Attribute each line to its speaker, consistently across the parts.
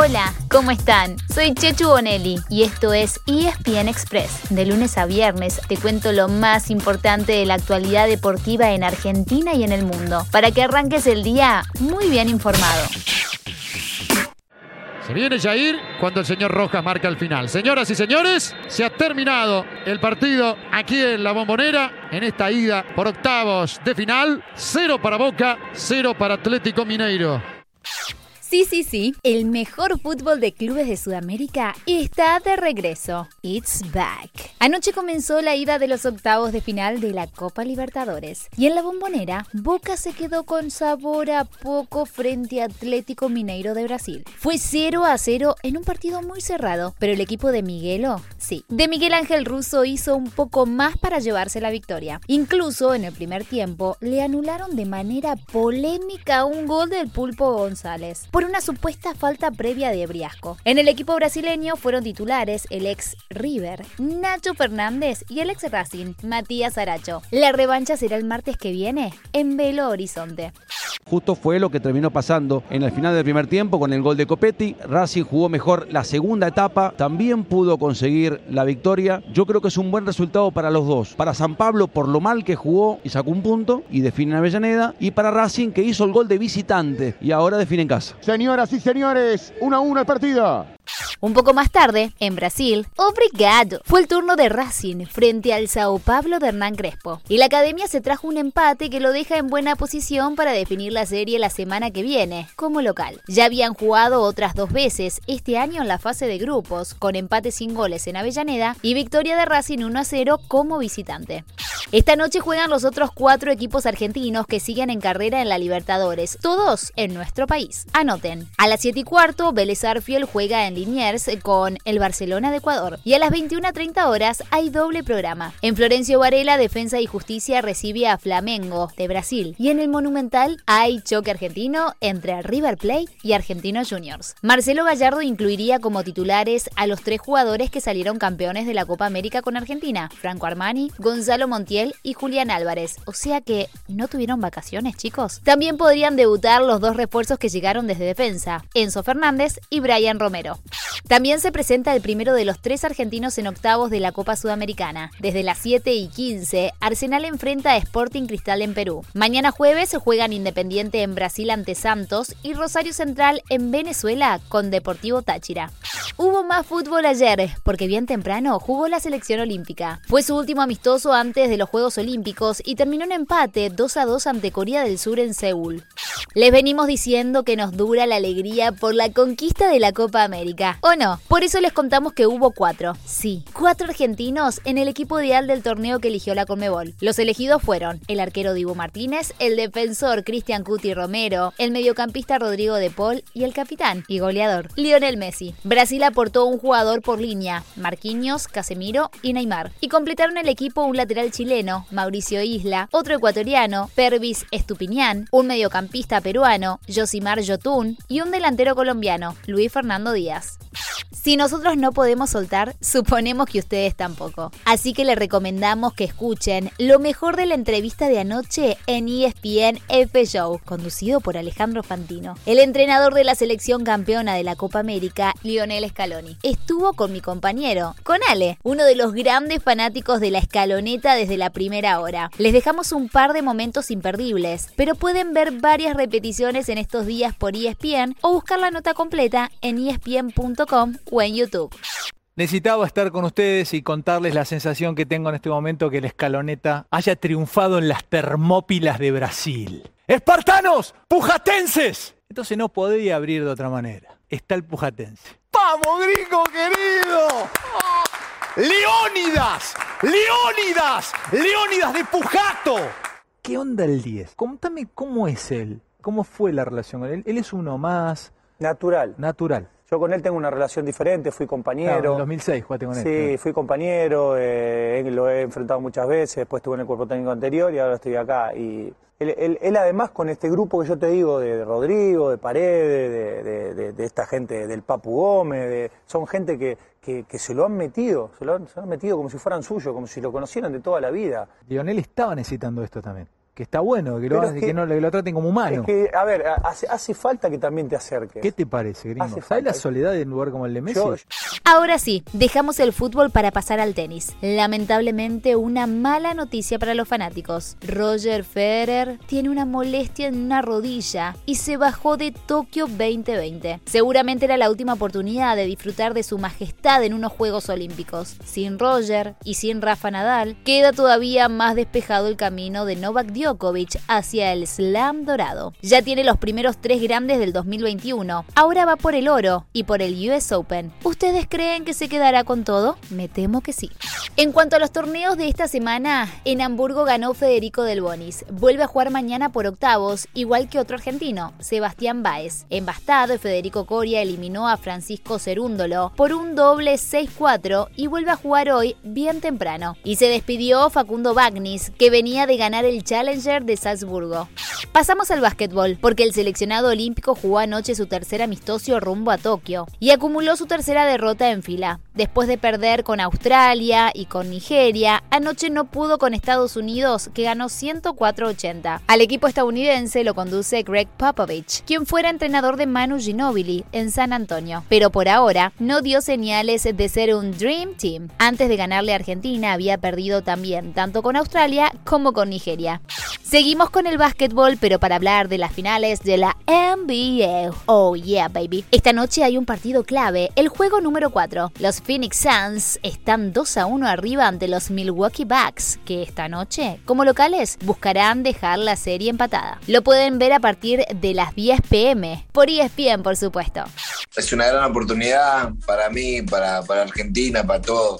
Speaker 1: Hola, ¿cómo están? Soy Chechu Bonelli y esto es ESPN Express. De lunes a viernes te cuento lo más importante de la actualidad deportiva en Argentina y en el mundo, para que arranques el día muy bien informado.
Speaker 2: Se viene Jair cuando el señor Rojas marca el final. Señoras y señores, se ha terminado el partido aquí en la bombonera, en esta ida por octavos de final. Cero para Boca, cero para Atlético Mineiro.
Speaker 1: Sí, sí, sí, el mejor fútbol de clubes de Sudamérica está de regreso. It's back. Anoche comenzó la ida de los octavos de final de la Copa Libertadores. Y en la bombonera, Boca se quedó con sabor a poco frente a Atlético Mineiro de Brasil. Fue 0 a 0 en un partido muy cerrado, pero el equipo de Miguelo, sí, de Miguel Ángel Russo hizo un poco más para llevarse la victoria. Incluso en el primer tiempo le anularon de manera polémica un gol del Pulpo González por una supuesta falta previa de Briasco. En el equipo brasileño fueron titulares el ex River, Nacho Fernández y el ex Racing, Matías Aracho. La revancha será el martes que viene en Belo Horizonte.
Speaker 3: Justo fue lo que terminó pasando en el final del primer tiempo con el gol de Copetti. Racing jugó mejor la segunda etapa, también pudo conseguir la victoria. Yo creo que es un buen resultado para los dos. Para San Pablo por lo mal que jugó y sacó un punto y define en Avellaneda. Y para Racing que hizo el gol de visitante y ahora define en casa.
Speaker 4: Señoras y señores, 1 a 1 el partido.
Speaker 1: Un poco más tarde, en Brasil, obrigado, fue el turno de Racing frente al Sao Paulo de Hernán Crespo. Y la academia se trajo un empate que lo deja en buena posición para definir la serie la semana que viene, como local. Ya habían jugado otras dos veces este año en la fase de grupos, con empate sin goles en Avellaneda y victoria de Racing 1 a 0 como visitante. Esta noche juegan los otros cuatro equipos argentinos que siguen en carrera en la Libertadores, todos en nuestro país. Anoten, a las 7 y cuarto, Vélez Arfiel juega en Liniers con el Barcelona de Ecuador. Y a las 21.30 horas hay doble programa. En Florencio Varela, Defensa y Justicia recibe a Flamengo de Brasil. Y en el Monumental hay choque argentino entre River Plate y Argentinos Juniors. Marcelo Gallardo incluiría como titulares a los tres jugadores que salieron campeones de la Copa América con Argentina, Franco Armani, Gonzalo Montiel y Julián Álvarez. O sea que no tuvieron vacaciones, chicos. También podrían debutar los dos refuerzos que llegaron desde defensa, Enzo Fernández y Brian Romero. También se presenta el primero de los tres argentinos en octavos de la Copa Sudamericana. Desde las 7 y 15, Arsenal enfrenta a Sporting Cristal en Perú. Mañana jueves juegan Independiente en Brasil ante Santos y Rosario Central en Venezuela con Deportivo Táchira. Hubo más fútbol ayer, porque bien temprano jugó la selección olímpica. Fue su último amistoso antes de los Juegos Olímpicos y terminó en empate 2 a 2 ante Corea del Sur en Seúl. Les venimos diciendo que nos dura la alegría por la conquista de la Copa América. ¿O no? Por eso les contamos que hubo cuatro. Sí, cuatro argentinos en el equipo ideal del torneo que eligió la Conmebol. Los elegidos fueron el arquero Dibu Martínez, el defensor Cristian Cuti Romero, el mediocampista Rodrigo De Paul y el capitán y goleador Lionel Messi. Brasil aportó un jugador por línea, Marquinhos, Casemiro y Neymar. Y completaron el equipo un lateral chileno, Mauricio Isla, otro ecuatoriano, Pervis Estupiñán, un mediocampista peruano, Josimar Yotun y un delantero colombiano, Luis Fernando Díaz. Si nosotros no podemos soltar, suponemos que ustedes tampoco. Así que les recomendamos que escuchen lo mejor de la entrevista de anoche en ESPN F Show, conducido por Alejandro Fantino. El entrenador de la selección campeona de la Copa América, Lionel Scaloni, estuvo con mi compañero, con Ale, uno de los grandes fanáticos de la escaloneta desde la primera hora. Les dejamos un par de momentos imperdibles, pero pueden ver varias repeticiones en estos días por ESPN o buscar la nota completa en espn.com o en YouTube.
Speaker 5: Necesitaba estar con ustedes y contarles la sensación que tengo en este momento que la escaloneta haya triunfado en las Termópilas de Brasil. ¡Espartanos! ¡Pujatenses! Entonces no podía abrir de otra manera. Está el pujatense. ¡Vamos, gringo querido! ¡Leónidas! ¡Leónidas! ¡Leónidas de Pujato! ¿Qué onda el 10? Contame cómo es él. ¿Cómo fue la relación con él? Él es uno más
Speaker 6: Natural.
Speaker 5: natural.
Speaker 6: Yo con él tengo una relación diferente, fui
Speaker 5: Claro,
Speaker 6: compañero.
Speaker 5: en 2006 jugaste con él.
Speaker 6: Sí, fui compañero, eh, lo he enfrentado muchas veces, después estuve en el cuerpo técnico anterior y ahora estoy acá. Y él, él- él además con este grupo que yo te digo, de Rodrigo, de Paredes, de, de- de- de esta gente, del Papu Gómez, de- son gente que, que- que se lo han metido, se lo han, se lo han metido como si fueran suyos, como si lo conocieran de toda la vida.
Speaker 5: Lionel estaba necesitando esto también. Que está bueno, que lo,
Speaker 6: Pero es
Speaker 5: que,
Speaker 6: que-
Speaker 5: no, que lo traten como humano.
Speaker 6: Es que, a ver, hace, hace falta que también te acerques.
Speaker 5: ¿Qué te parece, gringo?
Speaker 6: Hace
Speaker 5: ¿Sabes
Speaker 6: falta.
Speaker 5: la soledad de un lugar como el de Messi?
Speaker 6: Yo-
Speaker 1: Ahora sí, dejamos el fútbol para pasar al tenis. Lamentablemente, una mala noticia para los fanáticos. Roger Federer tiene una molestia en una rodilla y se bajó de Tokio 2020. Seguramente era la última oportunidad de disfrutar de su majestad en unos Juegos Olímpicos. Sin Roger y sin Rafa Nadal, queda todavía más despejado el camino de Novak Djokovic hacia el Slam dorado. Ya tiene los primeros tres grandes del 2021. Ahora va por el oro y por el US Open. ¿Ustedes creen que se quedará con todo? Me temo que sí. En cuanto a los torneos de esta semana, en Hamburgo ganó Federico Del Bonis. Vuelve a jugar mañana por octavos, igual que otro argentino, Sebastián Báez. En Bastado, Federico Coria eliminó a Francisco Cerúndolo por un doble 6-4 y vuelve a jugar hoy bien temprano. Y se despidió Facundo Bagnis, que venía de ganar el De Salzburgo. Pasamos al básquetbol, porque el seleccionado olímpico jugó anoche su tercer amistoso rumbo a Tokio y acumuló su tercera derrota en fila. Después de perder con Australia y con Nigeria, anoche no pudo con Estados Unidos, que ganó 104-80. Al equipo estadounidense lo conduce Greg Popovich, quien fuera entrenador de Manu Ginobili en San Antonio, pero por ahora no dio señales de ser un Dream Team. Antes de ganarle a Argentina había perdido también tanto con Australia como con Nigeria. Seguimos con el básquetbol, pero para hablar de las finales de la NBA. Oh yeah, baby. Esta noche hay un partido clave, el juego número 4. Los Phoenix Suns están 2 a 1 arriba ante los Milwaukee Bucks, que esta noche, como locales, buscarán dejar la serie empatada. Lo pueden ver a partir de las 10 pm, por ESPN, por supuesto.
Speaker 7: es una gran oportunidad para mí, para, para Argentina, para todo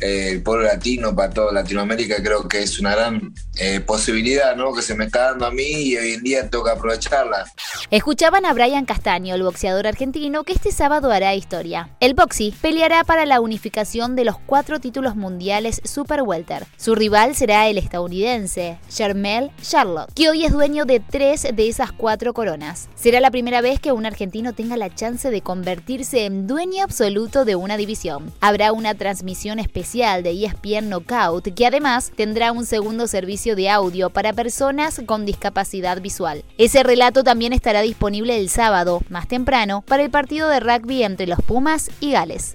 Speaker 7: eh, el pueblo latino, para toda Latinoamérica. Creo que es una gran eh, posibilidad ¿no? que se me está dando a mí y hoy en día que aprovecharla.
Speaker 1: Escuchaban a Brian Castaño, el boxeador argentino, que este sábado hará historia. El Boxy peleará para la unificación de los cuatro títulos mundiales Super Welter. Su rival será el estadounidense, Jermel Charlotte, que hoy es dueño de tres de esas cuatro coronas. Será la primera vez que un argentino tenga la chance de convertirse en dueño absoluto de una división. Habrá una transmisión especial de ESPN Knockout, que además tendrá un segundo servicio de audio para personas con discapacidad visual. Ese relato también estará disponible el sábado, más temprano, para el partido de rugby entre los Pumas y Gales.